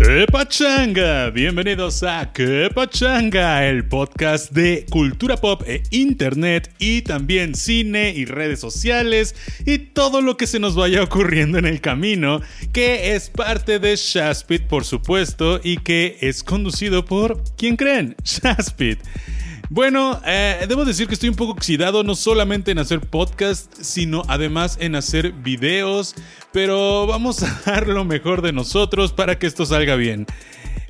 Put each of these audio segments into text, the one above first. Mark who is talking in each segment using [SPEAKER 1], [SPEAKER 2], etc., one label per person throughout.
[SPEAKER 1] ¡Qué pachanga! Bienvenidos a ¡Qué pachanga! El podcast de cultura pop e internet y también cine y redes sociales y todo lo que se nos vaya ocurriendo en el camino, que es parte de Shaspit por supuesto y que es conducido por, ¿quién creen? Shaspit. Bueno, eh, debo decir que estoy un poco oxidado no solamente en hacer podcast, sino además en hacer videos, pero vamos a dar lo mejor de nosotros para que esto salga bien.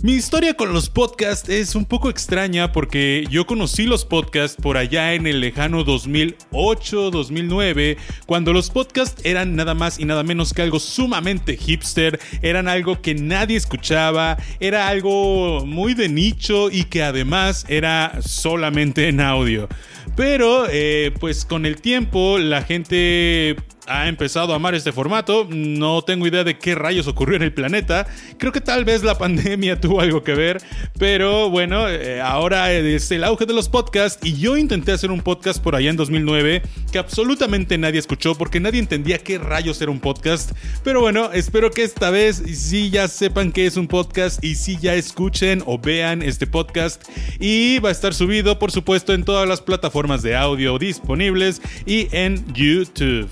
[SPEAKER 1] Mi historia con los podcasts es un poco extraña porque yo conocí los podcasts por allá en el lejano 2008-2009, cuando los podcasts eran nada más y nada menos que algo sumamente hipster, eran algo que nadie escuchaba, era algo muy de nicho y que además era solamente en audio. Pero eh, pues con el tiempo la gente ha empezado a amar este formato. No tengo idea de qué rayos ocurrió en el planeta. Creo que tal vez la pandemia tuvo algo que ver. Pero bueno, eh, ahora es el auge de los podcasts. Y yo intenté hacer un podcast por allá en 2009 que absolutamente nadie escuchó porque nadie entendía qué rayos era un podcast. Pero bueno, espero que esta vez sí ya sepan qué es un podcast y sí ya escuchen o vean este podcast. Y va a estar subido, por supuesto, en todas las plataformas de audio disponibles y en YouTube.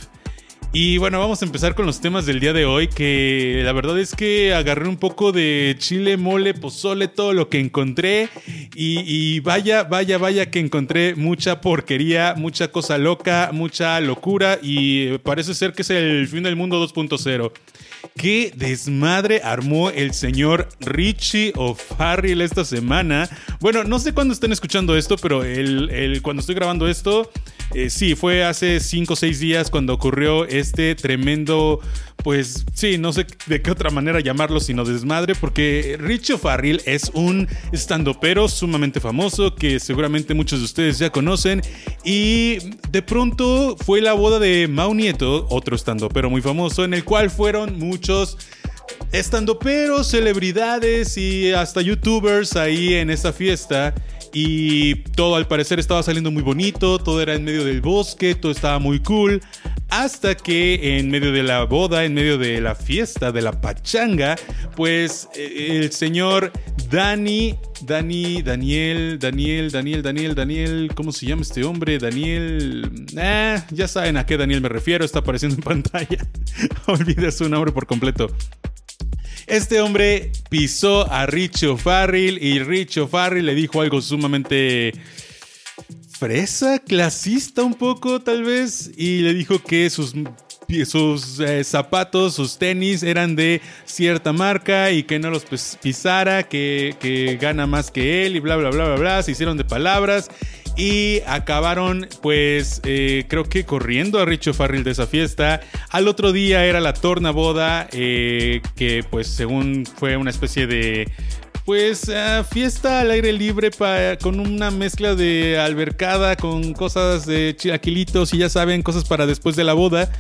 [SPEAKER 1] Y bueno, vamos a empezar con los temas del día de hoy, que la verdad es que agarré un poco de chile, mole, pozole, todo lo que encontré. Y, vaya, vaya, vaya que encontré mucha porquería, mucha cosa loca, mucha locura y parece ser que es el fin del mundo 2.0. ¿Qué desmadre armó el señor Richie O'Farrell esta semana? Bueno, no sé cuándo estén escuchando esto, pero el, cuando estoy grabando esto, eh, sí, fue hace 5 o 6 días cuando ocurrió este tremendo, pues sí, no sé de qué otra manera llamarlo sino desmadre, porque Richie O'Farrell es un estandopero sumamente famoso que seguramente muchos de ustedes ya conocen y de pronto fue la boda de Mau Nieto, otro estandopero muy famoso, en el cual fueron muchos estandoperos, celebridades y hasta youtubers ahí en esta fiesta. Y todo al parecer estaba saliendo muy bonito, todo era en medio del bosque, todo estaba muy cool. Hasta que en medio de la boda, en medio de la fiesta, de la pachanga, pues eh, el señor Dani, Dani, Daniel, Daniel, Daniel, Daniel, Daniel, ¿cómo se llama este hombre? Daniel, eh, ya saben a qué Daniel me refiero, está apareciendo en pantalla. Olvide su nombre por completo. Este hombre pisó a Richo Farrell y Richo Farrell le dijo algo sumamente fresa, clasista un poco tal vez, y le dijo que sus eh, zapatos, sus tenis eran de cierta marca y que no los pisara, que, que, gana más que él y bla, bla, bla, bla, bla. Se hicieron de palabras y acabaron pues eh, creo que corriendo a Richo Farrell de esa fiesta. Al otro día era la torna boda eh, que pues según fue una especie de pues eh, fiesta al aire libre con una mezcla de albercada con cosas de chilaquilitos y ya saben cosas para después de la boda.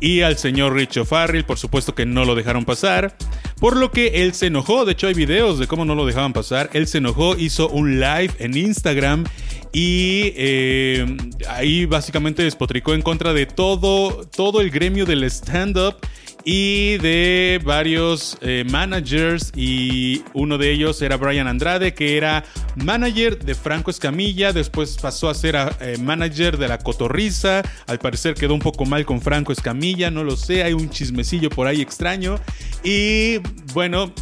[SPEAKER 1] Y al señor Richo Farrell, por supuesto que no lo dejaron pasar, por lo que él se enojó, de hecho hay videos de cómo no lo dejaban pasar, él se enojó, hizo un live en Instagram y eh, ahí básicamente despotricó en contra de todo, todo el gremio del stand-up y de varios eh, managers. Y uno de ellos era Brian Andrade que era manager de Franco Escamilla, después pasó a ser eh, manager de la Cotorriza, al parecer quedó un poco mal con Franco Escamilla, no lo sé, hay un chismecillo por ahí extraño. Y bueno,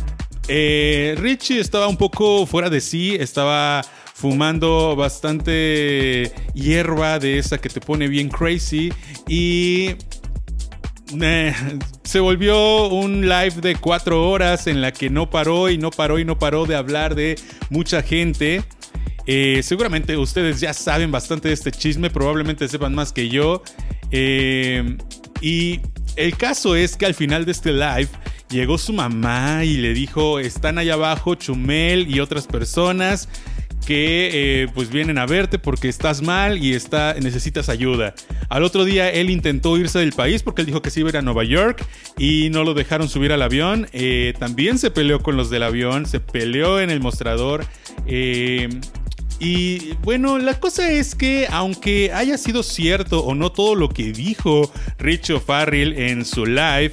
[SPEAKER 1] Richie estaba un poco fuera de sí, estaba fumando bastante hierba de esa que te pone bien crazy y se volvió un live de cuatro horas en la que no paró y no paró y no paró de hablar de mucha gente. Eh, seguramente ustedes ya saben bastante de este chisme, probablemente sepan más que yo. Eh, y el caso es que al final de este live llegó su mamá y le dijo, están allá abajo Chumel y otras personas que eh, pues vienen a verte porque estás mal y está, necesitas ayuda. Al otro día él intentó irse del país porque él dijo que se iba a ir a Nueva York y no lo dejaron subir al avión. Eh, también se peleó con los del avión, se peleó en el mostrador. Eh, y bueno, la cosa es que aunque haya sido cierto o no todo lo que dijo Richo Farrell en su live,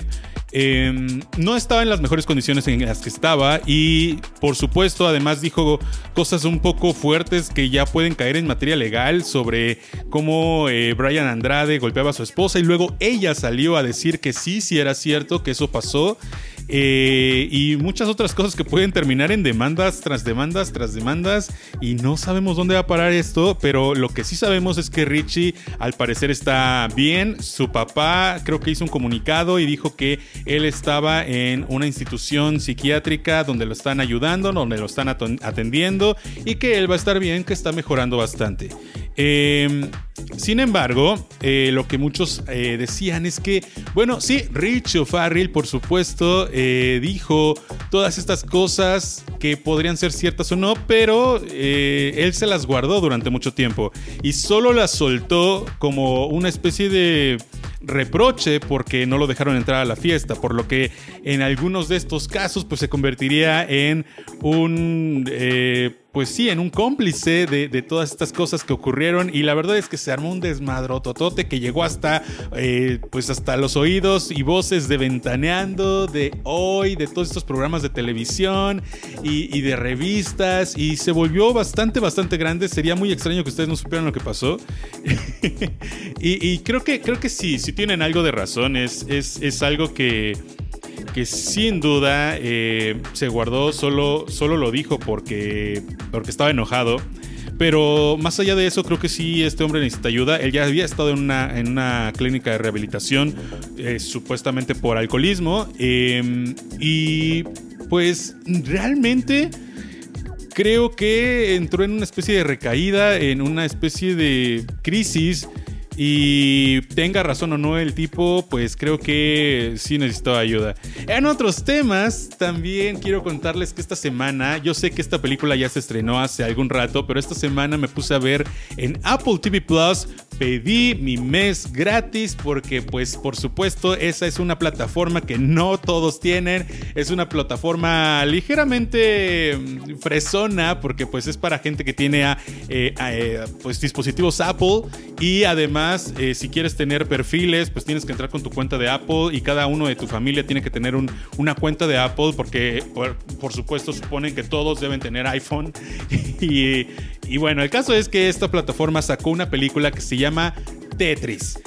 [SPEAKER 1] Em, no estaba en las mejores condiciones en las que estaba y por supuesto además dijo cosas un poco fuertes que ya pueden caer en materia legal sobre cómo eh, Brian Andrade golpeaba a su esposa y luego ella salió a decir que sí, sí era cierto que eso pasó eh, y muchas otras cosas que pueden terminar en demandas tras demandas tras demandas y no sabemos dónde va a parar esto, pero lo que sí sabemos es que Richie al parecer está bien, su papá creo que hizo un comunicado y dijo que él estaba en una institución psiquiátrica donde lo están ayudando, donde lo están atendiendo y que él va a estar bien, que está mejorando bastante. Em, sin embargo, eh, lo que muchos eh, decían es que, bueno, sí, Rich O'Farrill, por supuesto, eh, dijo todas estas cosas que podrían ser ciertas o no, pero él se las guardó durante mucho tiempo y solo las soltó como una especie de reproche porque no lo dejaron entrar a la fiesta, por lo que en algunos de estos casos pues se convertiría en un pues sí, en un cómplice de, todas estas cosas que ocurrieron y la verdad es que se armó un desmadrototote que llegó hasta, eh, pues hasta los oídos y voces de Ventaneando, de hoy, de todos estos programas de televisión y, de revistas y se volvió bastante, bastante grande. Sería muy extraño que ustedes no supieran lo que pasó. y, creo, que, creo que sí, sí tienen algo de razón, es, es algo que que sin duda eh, se guardó, solo, solo lo dijo porque, porque estaba enojado. Pero más allá de eso, creo que sí, este hombre necesita ayuda. Él ya había estado en una, en una clínica de rehabilitación, eh, supuestamente por alcoholismo. Em, y pues realmente creo que entró en una especie de recaída, en una especie de crisis y tenga razón o no el tipo, pues creo que sí necesitó ayuda. En otros temas, también quiero contarles que esta semana, yo sé que esta película ya se estrenó hace algún rato, pero esta semana me puse a ver en Apple TV Plus pedí mi mes gratis porque pues por supuesto esa es una plataforma que no todos tienen, es una plataforma ligeramente mm, fresona porque pues es para gente que tiene ah, eh, ah, eh, pues dispositivos Apple. Y además eh, si quieres tener perfiles pues tienes que entrar con tu cuenta de Apple y cada uno de tu familia tiene que tener una cuenta de Apple porque por, supuesto suponen que todos deben tener iPhone y bueno el caso es que esta plataforma sacó una película que se llama Tetris.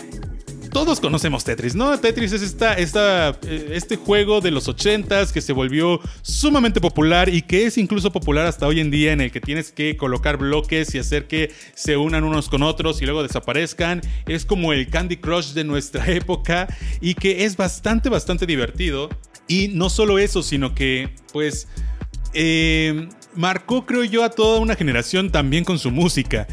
[SPEAKER 1] Todos conocemos Tetris, ¿no? Tetris es esta, esta, eh, este juego de los 80s que se volvió sumamente popular y que es incluso popular hasta hoy en día en el que tienes que colocar bloques y hacer que se unan unos con otros y luego desaparezcan. Es como el Candy Crush de nuestra época y que es bastante, bastante divertido. Y no solo eso, sino que pues eh, marcó creo yo a toda una generación también con su música.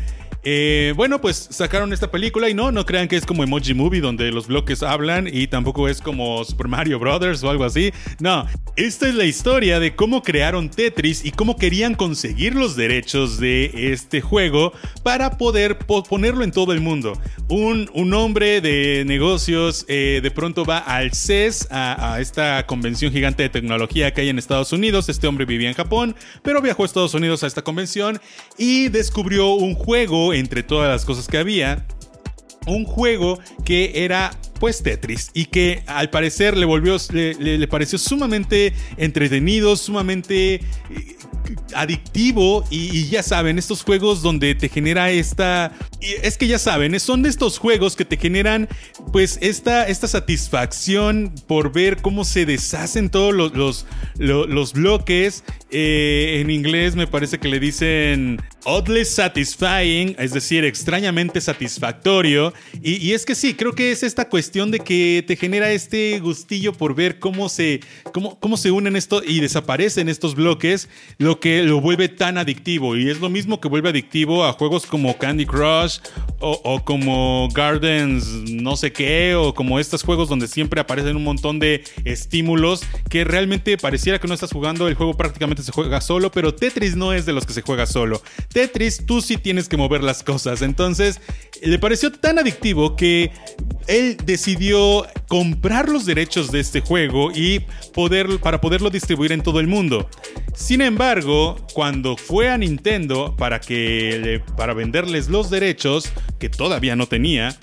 [SPEAKER 1] Eh, bueno, pues sacaron esta película y no, no crean que es como Emoji Movie donde los bloques hablan y tampoco es como Super Mario Brothers o algo así. No, esta es la historia de cómo crearon Tetris y cómo querían conseguir los derechos de este juego para poder ponerlo en todo el mundo. Un, un hombre de negocios eh, de pronto va al CES, a, a esta convención gigante de tecnología que hay en Estados Unidos. Este hombre vivía en Japón, pero viajó a Estados Unidos a esta convención y descubrió un juego entre todas las cosas que había, un juego que era pues Tetris y que al parecer le volvió le, pareció sumamente entretenido, sumamente eh, adictivo y, ya saben, estos juegos donde te genera esta... Es que ya saben, son de estos juegos que te generan pues esta, esta satisfacción por ver cómo se deshacen todos los, los, los, bloques. Eh, en inglés me parece que le dicen oddly satisfying, es decir, extrañamente satisfactorio. Y, y, es que sí, creo que es esta cuestión de que te genera este gustillo por ver cómo se, cómo, cómo se unen esto y desaparecen estos bloques, lo que lo vuelve tan adictivo. Y es lo mismo que vuelve adictivo a juegos como Candy Crush o, como Gardens no sé qué, o como estos juegos donde siempre aparecen un montón de estímulos que realmente pareciera que no estás jugando, el juego prácticamente se juega solo, pero Tetris no es de los que se juega solo. Tetris tú sí tienes que mover las cosas. Entonces, le pareció tan adictivo que él decidió comprar los derechos de este juego y poder, para poderlo distribuir en todo el mundo. Sin embargo, cuando fue a Nintendo para, que, para venderles los derechos, que todavía no tenía,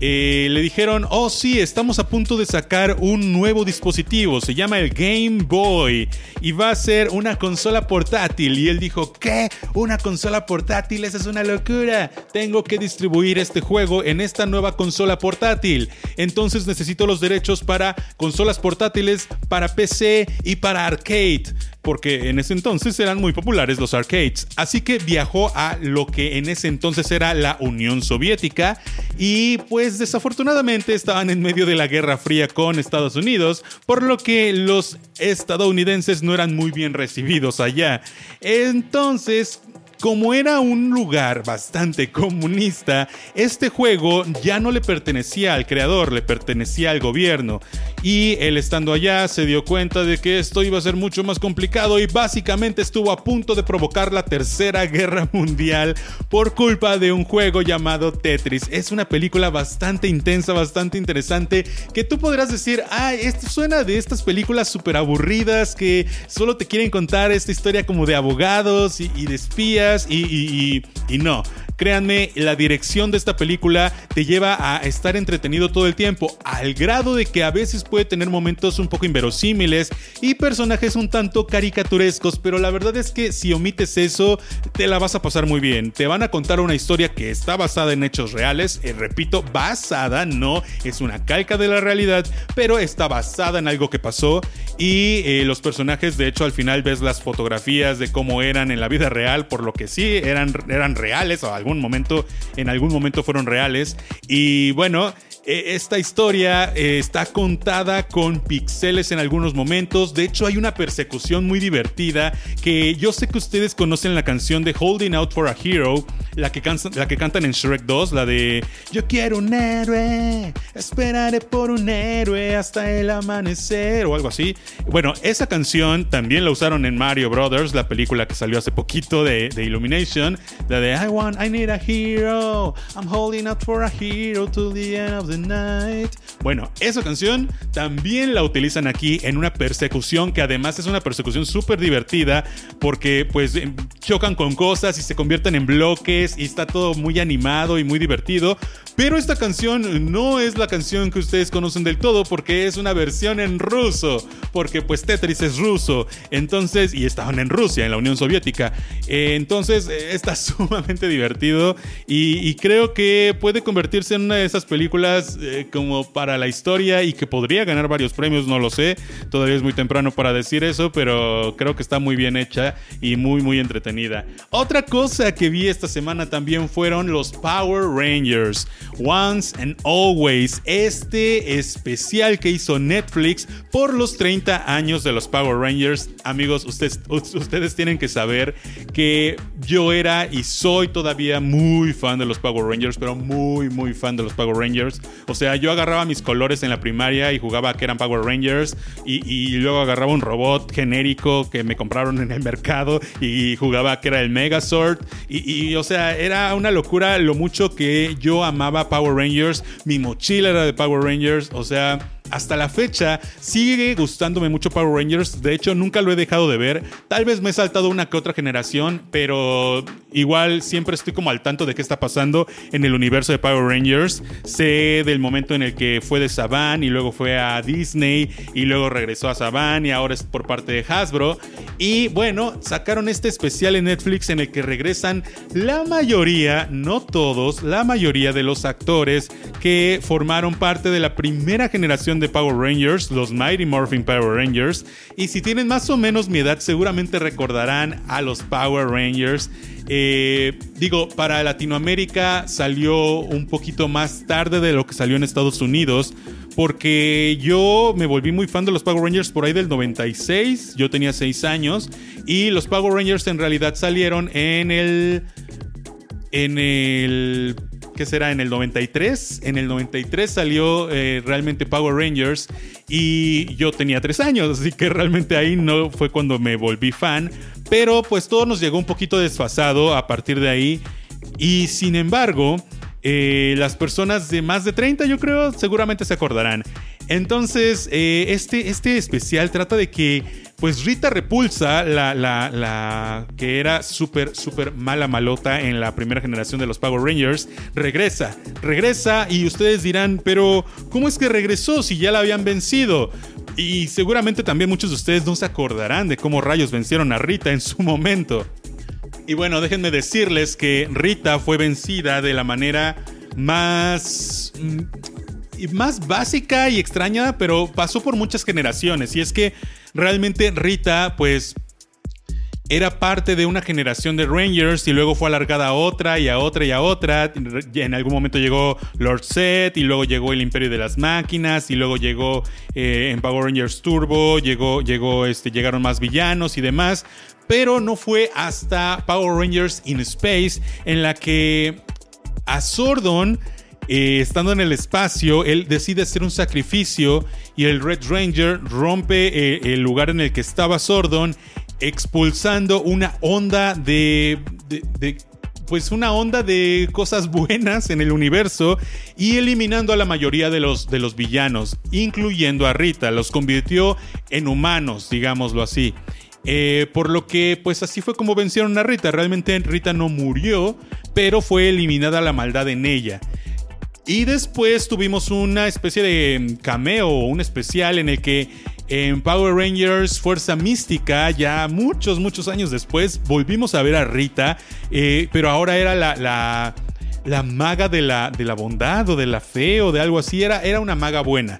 [SPEAKER 1] eh, le dijeron, oh sí, estamos a punto de sacar un nuevo dispositivo, se llama el Game Boy y va a ser una consola portátil. Y él dijo, ¿qué? ¿Una consola portátil? Esa es una locura. Tengo que distribuir este juego en esta nueva consola portátil. Entonces necesito los derechos para consolas portátiles, para PC y para arcade porque en ese entonces eran muy populares los arcades. Así que viajó a lo que en ese entonces era la Unión Soviética y pues desafortunadamente estaban en medio de la Guerra Fría con Estados Unidos, por lo que los estadounidenses no eran muy bien recibidos allá. Entonces, como era un lugar bastante comunista, este juego ya no le pertenecía al creador, le pertenecía al gobierno. Y él estando allá se dio cuenta de que esto iba a ser mucho más complicado y básicamente estuvo a punto de provocar la tercera guerra mundial por culpa de un juego llamado Tetris. Es una película bastante intensa, bastante interesante, que tú podrás decir, ah, esto suena de estas películas súper aburridas que solo te quieren contar esta historia como de abogados y, y de espías y, y no. Créanme, la dirección de esta película te lleva a estar entretenido todo el tiempo, al grado de que a veces puede tener momentos un poco inverosímiles y personajes un tanto caricaturescos, pero la verdad es que si omites eso, te la vas a pasar muy bien. Te van a contar una historia que está basada en hechos reales, y repito, basada, no es una calca de la realidad, pero está basada en algo que pasó y eh, los personajes, de hecho, al final ves las fotografías de cómo eran en la vida real, por lo que sí, eran, eran reales o algo momento, en algún momento fueron reales. Y bueno, esta historia eh, está contada con pixeles en algunos momentos. De hecho, hay una persecución muy divertida que yo sé que ustedes conocen la canción de Holding Out for a Hero, la que, la que cantan en Shrek 2, la de Yo quiero un héroe, esperaré por un héroe hasta el amanecer o algo así. Bueno, esa canción también la usaron en Mario Brothers, la película que salió hace poquito de, Illumination, la de I want, I need a hero, I'm holding out for a hero to the end of Bueno, esa canción también la utilizan aquí en una persecución que además es una persecución súper divertida porque pues em, chocan con cosas y se convierten en bloques y está todo muy animado y muy divertido. Pero esta canción no es la canción que ustedes conocen del todo porque es una versión en ruso, porque pues Tetris es ruso, entonces, y estaban en Rusia, en la Unión Soviética, eh, entonces eh, está sumamente divertido y, creo que puede convertirse en una de esas películas eh, como para la historia y que podría ganar varios premios, no lo sé, todavía es muy temprano para decir eso, pero creo que está muy bien hecha y muy muy entretenida. Otra cosa que vi esta semana también fueron los Power Rangers. Once and Always, este especial que hizo Netflix por los 30 años de los Power Rangers. Amigos, ustedes, ustedes tienen que saber que yo era y soy todavía muy fan de los Power Rangers, pero muy, muy fan de los Power Rangers. O sea, yo agarraba mis colores en la primaria y jugaba que eran Power Rangers y, luego agarraba un robot genérico que me compraron en el mercado y jugaba que era el Megazord. Y, y o sea, era una locura lo mucho que yo amaba Power Rangers, mi mochila era de Power Rangers, o sea, hasta la fecha sigue gustándome mucho Power Rangers. De hecho, nunca lo he dejado de ver. Tal vez me he saltado una que otra generación, pero igual siempre estoy como al tanto de qué está pasando en el universo de Power Rangers. Sé del momento en el que fue de Saban y luego fue a Disney y luego regresó a Saban y ahora es por parte de Hasbro. Y bueno, sacaron este especial en Netflix en el que regresan la mayoría, no todos, la mayoría de los actores que formaron parte de la primera generación de Power Rangers, los Mighty Morphin Power Rangers. Y si tienen más o menos mi edad, seguramente recordarán a los Power Rangers. Eh, digo, para Latinoamérica salió un poquito más tarde de lo que salió en Estados Unidos. Porque yo me volví muy fan de los Power Rangers por ahí del 96. Yo tenía 6 años. Y los Power Rangers en realidad salieron en el. En el ¿qué será? En el 93. En el 93 salió eh, realmente Power Rangers y yo tenía tres años, así que realmente ahí no fue cuando me volví fan. Pero pues todo nos llegó un poquito desfasado a partir de ahí. Y sin embargo, eh, las personas de más de 30 yo creo seguramente se acordarán. Entonces, eh, este, este especial trata de que, pues Rita Repulsa, la, la, la que era súper, súper mala malota en la primera generación de los Power Rangers, regresa. Regresa y ustedes dirán, pero ¿cómo es que regresó si ya la habían vencido? Y seguramente también muchos de ustedes no se acordarán de cómo rayos vencieron a Rita en su momento. Y bueno, déjenme decirles que Rita fue vencida de la manera más mm, más básica y extraña, pero pasó por muchas generaciones. Y es que realmente Rita, pues, era parte de una generación de Rangers y luego fue alargada a otra y a otra y a otra. En algún momento llegó Lord Set y luego llegó el Imperio de las Máquinas y luego llegó eh, en Power Rangers Turbo, llegó, llegó, este, llegaron más villanos y demás. Pero no fue hasta Power Rangers in Space en la que a Sordon eh, estando en el espacio, él decide hacer un sacrificio y el Red Ranger rompe eh, el lugar en el que estaba Sordon expulsando una onda de, pues una onda de cosas buenas en el universo y eliminando a la mayoría de los, de los villanos, incluyendo a Rita, los convirtió en humanos, digámoslo así. Eh, por lo que, pues así fue como vencieron a Rita. Realmente Rita no murió, pero fue eliminada la maldad en ella. Y después tuvimos una especie de cameo, un especial en el que en Power Rangers Fuerza Mística, ya muchos, muchos años después, volvimos a ver a Rita, eh, pero ahora era la, la, la maga de la, de la, bondad o de la fe o de algo así, era, era una maga buena.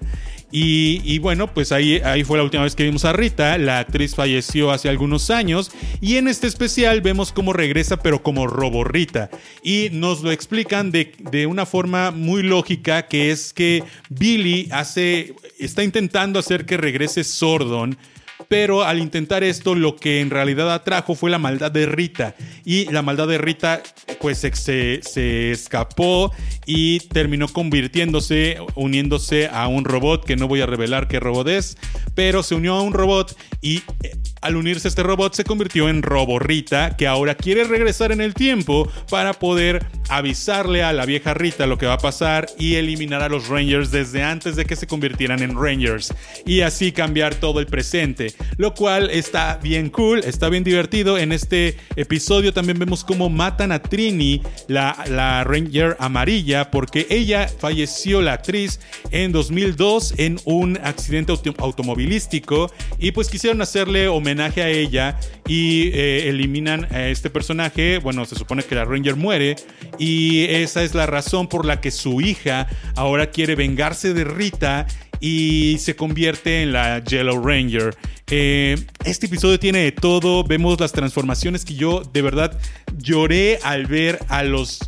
[SPEAKER 1] Y, bueno, pues ahí, ahí fue la última vez que vimos a Rita. La actriz falleció hace algunos años. Y en este especial vemos cómo regresa, pero como Robo Rita. Y nos lo explican de, de una forma muy lógica, que es que Billy hace, está intentando hacer que regrese Sordon pero al intentar esto lo que en realidad atrajo fue la maldad de Rita. Y la maldad de Rita pues se, escapó y terminó convirtiéndose, uniéndose a un robot que no voy a revelar qué robot es, pero se unió a un robot y eh, al unirse este robot se convirtió en Robo Rita, que ahora quiere regresar en el tiempo para poder avisarle a la vieja Rita lo que va a pasar y eliminar a los Rangers desde antes de que se convirtieran en Rangers. Y así cambiar todo el presente, lo cual está bien cool, está bien divertido. En este episodio también vemos cómo matan a Trini, la, la Ranger amarilla, porque ella falleció, la actriz, en 2002 en un accidente automovilístico y pues quisieron hacerle homenaje a ella y eh, eliminan a este personaje. Bueno, se supone que la Ranger muere y esa es la razón por la que su hija ahora quiere vengarse de Rita y se convierte en la Yellow Ranger. Eh, este episodio tiene de todo, vemos las transformaciones que yo de verdad lloré al ver a los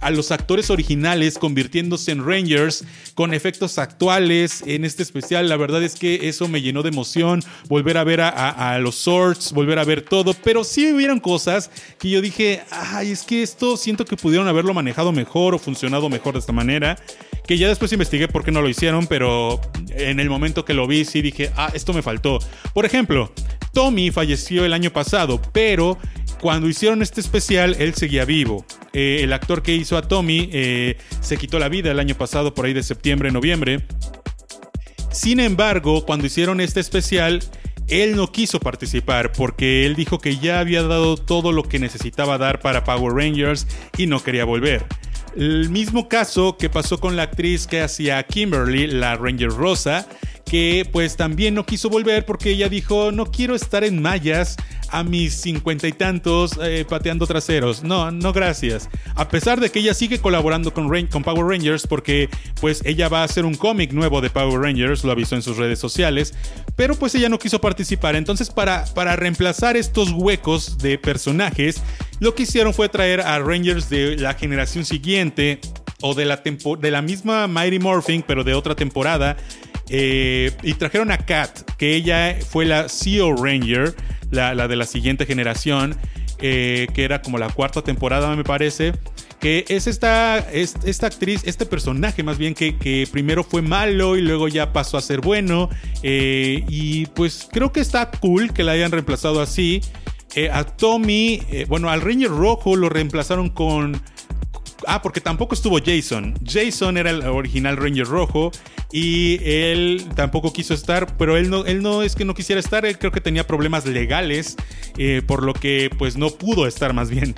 [SPEAKER 1] a los actores originales convirtiéndose en Rangers con efectos actuales en este especial. La verdad es que eso me llenó de emoción, volver a ver a, los Swords, volver a ver todo, pero sí hubieron cosas que yo dije, ay, es que esto siento que pudieron haberlo manejado mejor o funcionado mejor de esta manera, que ya después investigué por qué no lo hicieron, pero en el momento que lo vi sí dije, ah, esto me faltó. Por ejemplo, Tommy falleció el año pasado, pero cuando hicieron este especial, él seguía vivo. Eh, el actor que hizo a Tommy eh, se quitó la vida el año pasado, por ahí de septiembre, noviembre. Sin embargo, cuando hicieron este especial, él no quiso participar porque él dijo que ya había dado todo lo que necesitaba dar para Power Rangers y no quería volver. El mismo caso que pasó con la actriz que hacía Kimberly, la Ranger Rosa, que pues también no quiso volver porque ella dijo, no quiero estar en mallas a mis cincuenta y tantos eh, pateando traseros. No, no gracias. A pesar de que ella sigue colaborando con, con Power Rangers porque pues ella va a hacer un cómic nuevo de Power Rangers, lo avisó en sus redes sociales, pero pues ella no quiso participar. Entonces para, para reemplazar estos huecos de personajes, lo que hicieron fue traer a Rangers de la generación siguiente o de la, de la misma Mighty Morphing, pero de otra temporada. Eh, y trajeron a Kat, que ella fue la CEO Ranger la, de la siguiente generación, eh, que era como la cuarta temporada, me parece. Que es esta, esta actriz, este personaje más bien, que, primero fue malo y luego ya pasó a ser bueno. Eh, y pues creo que está cool que la hayan reemplazado así. Eh, a Tommy, bueno, al Ranger Rojo lo reemplazaron con Ah, porque tampoco estuvo Jason. Jason era el original Ranger rojo y él tampoco quiso estar, pero él no, él no es que no quisiera estar, él creo que tenía problemas legales, eh, por lo que pues no pudo estar más bien.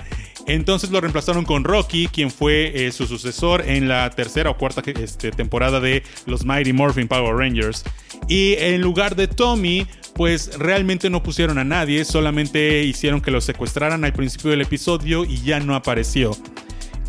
[SPEAKER 1] Entonces lo reemplazaron con Rocky, quien fue eh, su sucesor en la tercera o cuarta este, temporada de los Mighty Morphin Power Rangers. Y en lugar de Tommy, pues realmente no pusieron a nadie, solamente hicieron que lo secuestraran al principio del episodio y ya no apareció.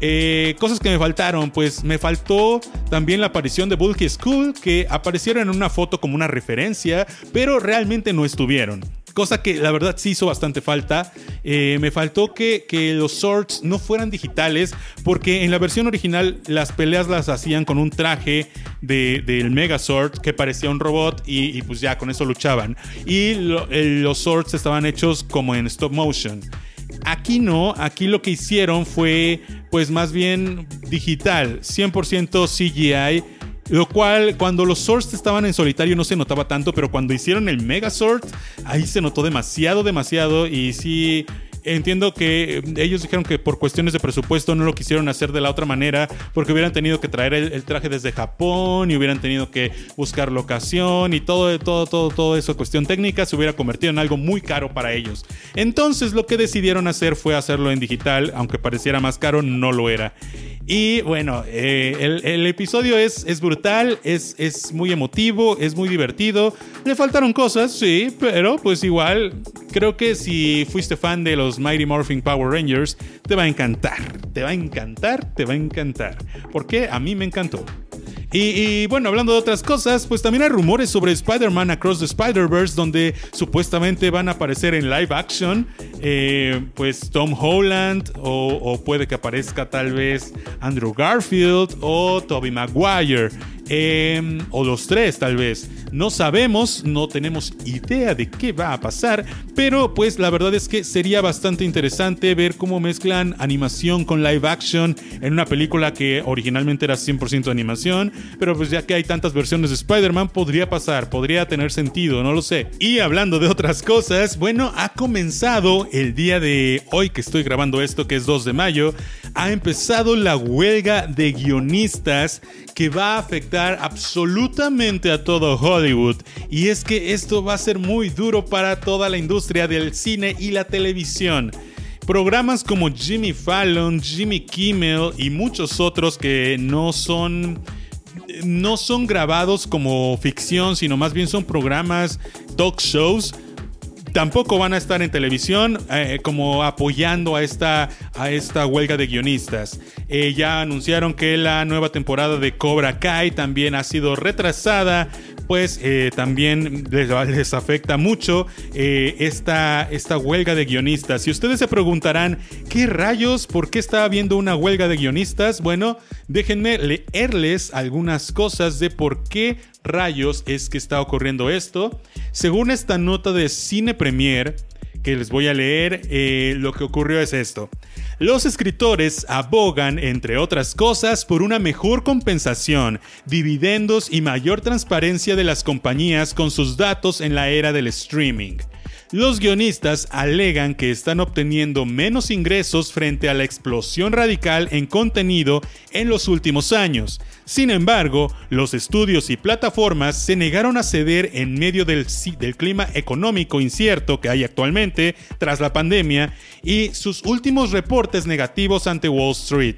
[SPEAKER 1] Eh, cosas que me faltaron, pues me faltó también la aparición de Bulky School, que aparecieron en una foto como una referencia, pero realmente no estuvieron cosa que la verdad sí hizo bastante falta. Eh, me faltó que, los swords no fueran digitales, porque en la versión original las peleas las hacían con un traje del de, Mega Sword que parecía un robot y, pues ya con eso luchaban. Y los swords estaban hechos como en stop motion. Aquí no, aquí lo que hicieron fue pues más bien digital, 100% CGI lo cual, cuando los Swords estaban en solitario no se notaba tanto, pero cuando hicieron el Mega Sword, ahí se notó demasiado, demasiado. Y sí, entiendo que ellos dijeron que por cuestiones de presupuesto no lo quisieron hacer de la otra manera, porque hubieran tenido que traer el, traje desde Japón y hubieran tenido que buscar locación y todo, todo, todo, todo eso, cuestión técnica, se hubiera convertido en algo muy caro para ellos. Entonces lo que decidieron hacer fue hacerlo en digital, aunque pareciera más caro, no lo era. Y bueno, eh, el, episodio es, es brutal, es, es muy emotivo, es muy divertido. Le faltaron cosas, sí, pero pues igual creo que si fuiste fan de los Mighty Morphin Power Rangers, te va a encantar, te va a encantar, te va a encantar. Porque a mí me encantó. Y, bueno, hablando de otras cosas, pues también hay rumores sobre Spider-Man Across the Spider-Verse, donde supuestamente van a aparecer en live action, eh, pues Tom Holland, o, puede que aparezca tal vez Andrew Garfield o Tobey Maguire. Em, o los tres tal vez. No sabemos, no tenemos idea de qué va a pasar, pero pues la verdad es que sería bastante interesante ver cómo mezclan animación con live action en una película que originalmente era 100% animación, pero pues ya que hay tantas versiones de Spider-Man podría pasar, podría tener sentido, no lo sé. Y hablando de otras cosas, bueno, ha comenzado el día de hoy que estoy grabando esto, que es 2 de mayo, ha empezado la huelga de guionistas que va a afectar absolutamente a todo Hollywood. Y es que esto va a ser muy duro para toda la industria del cine y la televisión. Programas como Jimmy Fallon, Jimmy Kimmel y muchos otros que no son no son grabados como ficción, sino más bien son programas, talk shows tampoco van a estar en televisión eh, como apoyando a esta, a esta huelga de guionistas. Eh, ya anunciaron que la nueva temporada de Cobra Kai también ha sido retrasada pues eh, también les, afecta mucho esta, esta huelga de guionistas. Y ustedes se preguntarán, ¿qué rayos? ¿Por qué está habiendo una huelga de guionistas? Bueno, déjenme leerles algunas cosas de por qué rayos es que está ocurriendo esto? Según esta nota de Cine Premier, que les voy a leer, eh, lo que ocurrió es esto. Los escritores abogan, entre otras cosas, por una mejor compensación, dividendos y mayor transparencia de las compañías con sus datos en la era del streaming. Los guionistas alegan que están obteniendo menos ingresos frente a la explosión radical en contenido en los últimos años. Sin embargo, los estudios y plataformas se negaron a ceder en medio del, clima económico incierto que hay actualmente tras la pandemia y sus últimos reportes negativos ante Wall Street.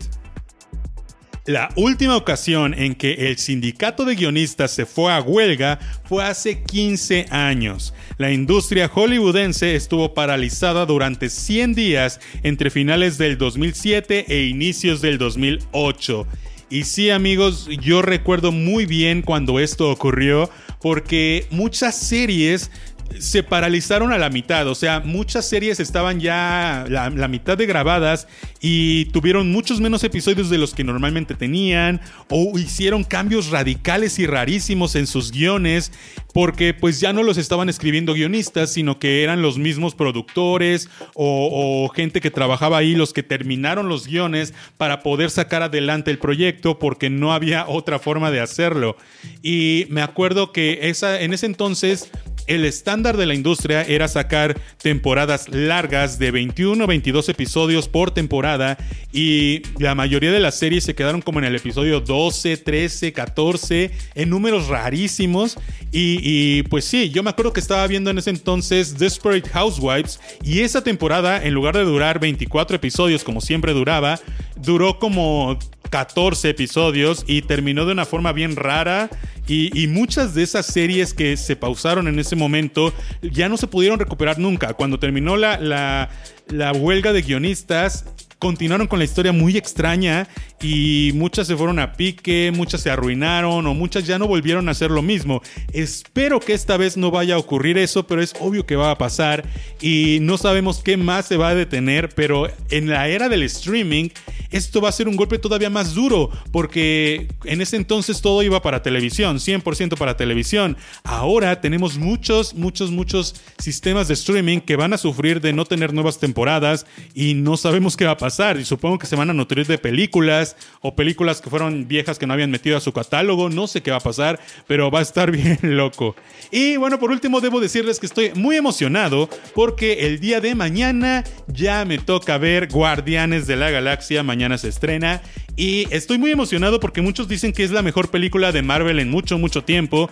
[SPEAKER 1] La última ocasión en que el sindicato de guionistas se fue a huelga fue hace 15 años. La industria hollywoodense estuvo paralizada durante 100 días entre finales del 2007 e inicios del 2008. Y sí amigos, yo recuerdo muy bien cuando esto ocurrió porque muchas series se paralizaron a la mitad. O sea, muchas series estaban ya la, mitad de grabadas y tuvieron muchos menos episodios de los que normalmente tenían o hicieron cambios radicales y rarísimos en sus guiones porque pues ya no los estaban escribiendo guionistas, sino que eran los mismos productores o, o gente que trabajaba ahí los que terminaron los guiones para poder sacar adelante el proyecto porque no había otra forma de hacerlo. Y me acuerdo que esa, en ese entonces el estándar de la industria era sacar temporadas largas de 21 o 22 episodios por temporada y la mayoría de las series se quedaron como en el episodio 12, 13, 14, en números rarísimos. Y, y pues sí, yo me acuerdo que estaba viendo en ese entonces Desperate Housewives y esa temporada, en lugar de durar 24 episodios como siempre duraba, duró como 14 episodios y terminó de una forma bien rara. Y, muchas de esas series que se pausaron en ese momento ya no se pudieron recuperar nunca. Cuando terminó la, la, la huelga de guionistas, continuaron con la historia muy extraña y muchas se fueron a pique, muchas se arruinaron o muchas ya no volvieron a hacer lo mismo. Espero que esta vez no vaya a ocurrir eso, pero es obvio que va a pasar y no sabemos qué más se va a detener, pero en la era del streaming esto va a ser un golpe todavía más duro porque en ese entonces todo iba para televisión, 100% para televisión. Ahora tenemos muchos, muchos, muchos sistemas de streaming que van a sufrir de no tener nuevas temporadas y no sabemos qué va a pasar y supongo que se van a nutrir de películas o películas que fueron viejas que no habían metido a su catálogo, no sé qué va a pasar, pero va a estar bien loco. Y bueno, por último debo decirles que estoy muy emocionado porque el día de mañana ya me toca ver Guardianes de la Galaxia mañana se estrena y estoy muy emocionado porque muchos dicen que es la mejor película de Marvel en mucho, mucho tiempo.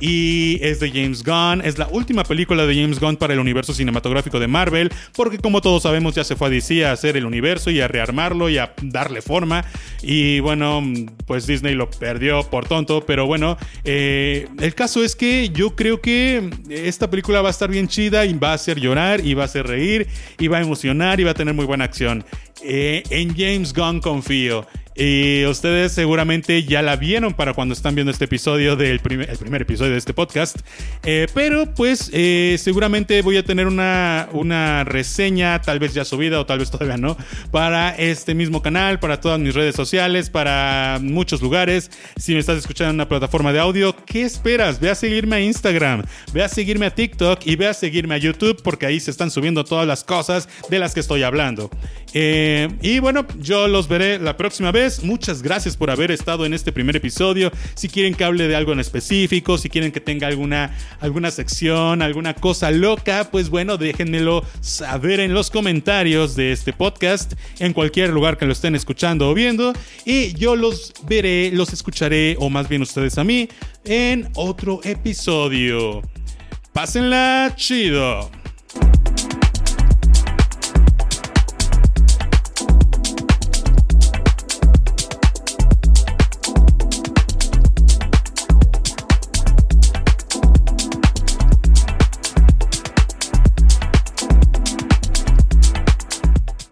[SPEAKER 1] Y es de James Gunn, es la última película de James Gunn para el universo cinematográfico de Marvel, porque como todos sabemos ya se fue a DC a hacer el universo y a rearmarlo y a darle forma. Y bueno, pues Disney lo perdió por tonto, pero bueno, eh, el caso es que yo creo que esta película va a estar bien chida y va a hacer llorar y va a hacer reír y va a emocionar y va a tener muy buena acción. Eh, en James Gunn confío. Y ustedes seguramente ya la vieron para cuando están viendo este episodio del primer, episodio de este podcast. Eh, pero pues eh, seguramente voy a tener una, una reseña, tal vez ya subida o tal vez todavía no, para este mismo canal, para todas mis redes sociales, para muchos lugares. Si me estás escuchando en una plataforma de audio, ¿qué esperas? Ve a seguirme a Instagram, ve a seguirme a TikTok y ve a seguirme a YouTube porque ahí se están subiendo todas las cosas de las que estoy hablando. Eh, y bueno, yo los veré la próxima vez. Muchas gracias por haber estado en este primer episodio. Si quieren que hable de algo en específico, si quieren que tenga alguna, alguna sección, alguna cosa loca, pues bueno, déjenmelo saber en los comentarios de este podcast, en cualquier lugar que lo estén escuchando o viendo. Y yo los veré, los escucharé, o más bien ustedes a mí, en otro episodio. Pásenla chido.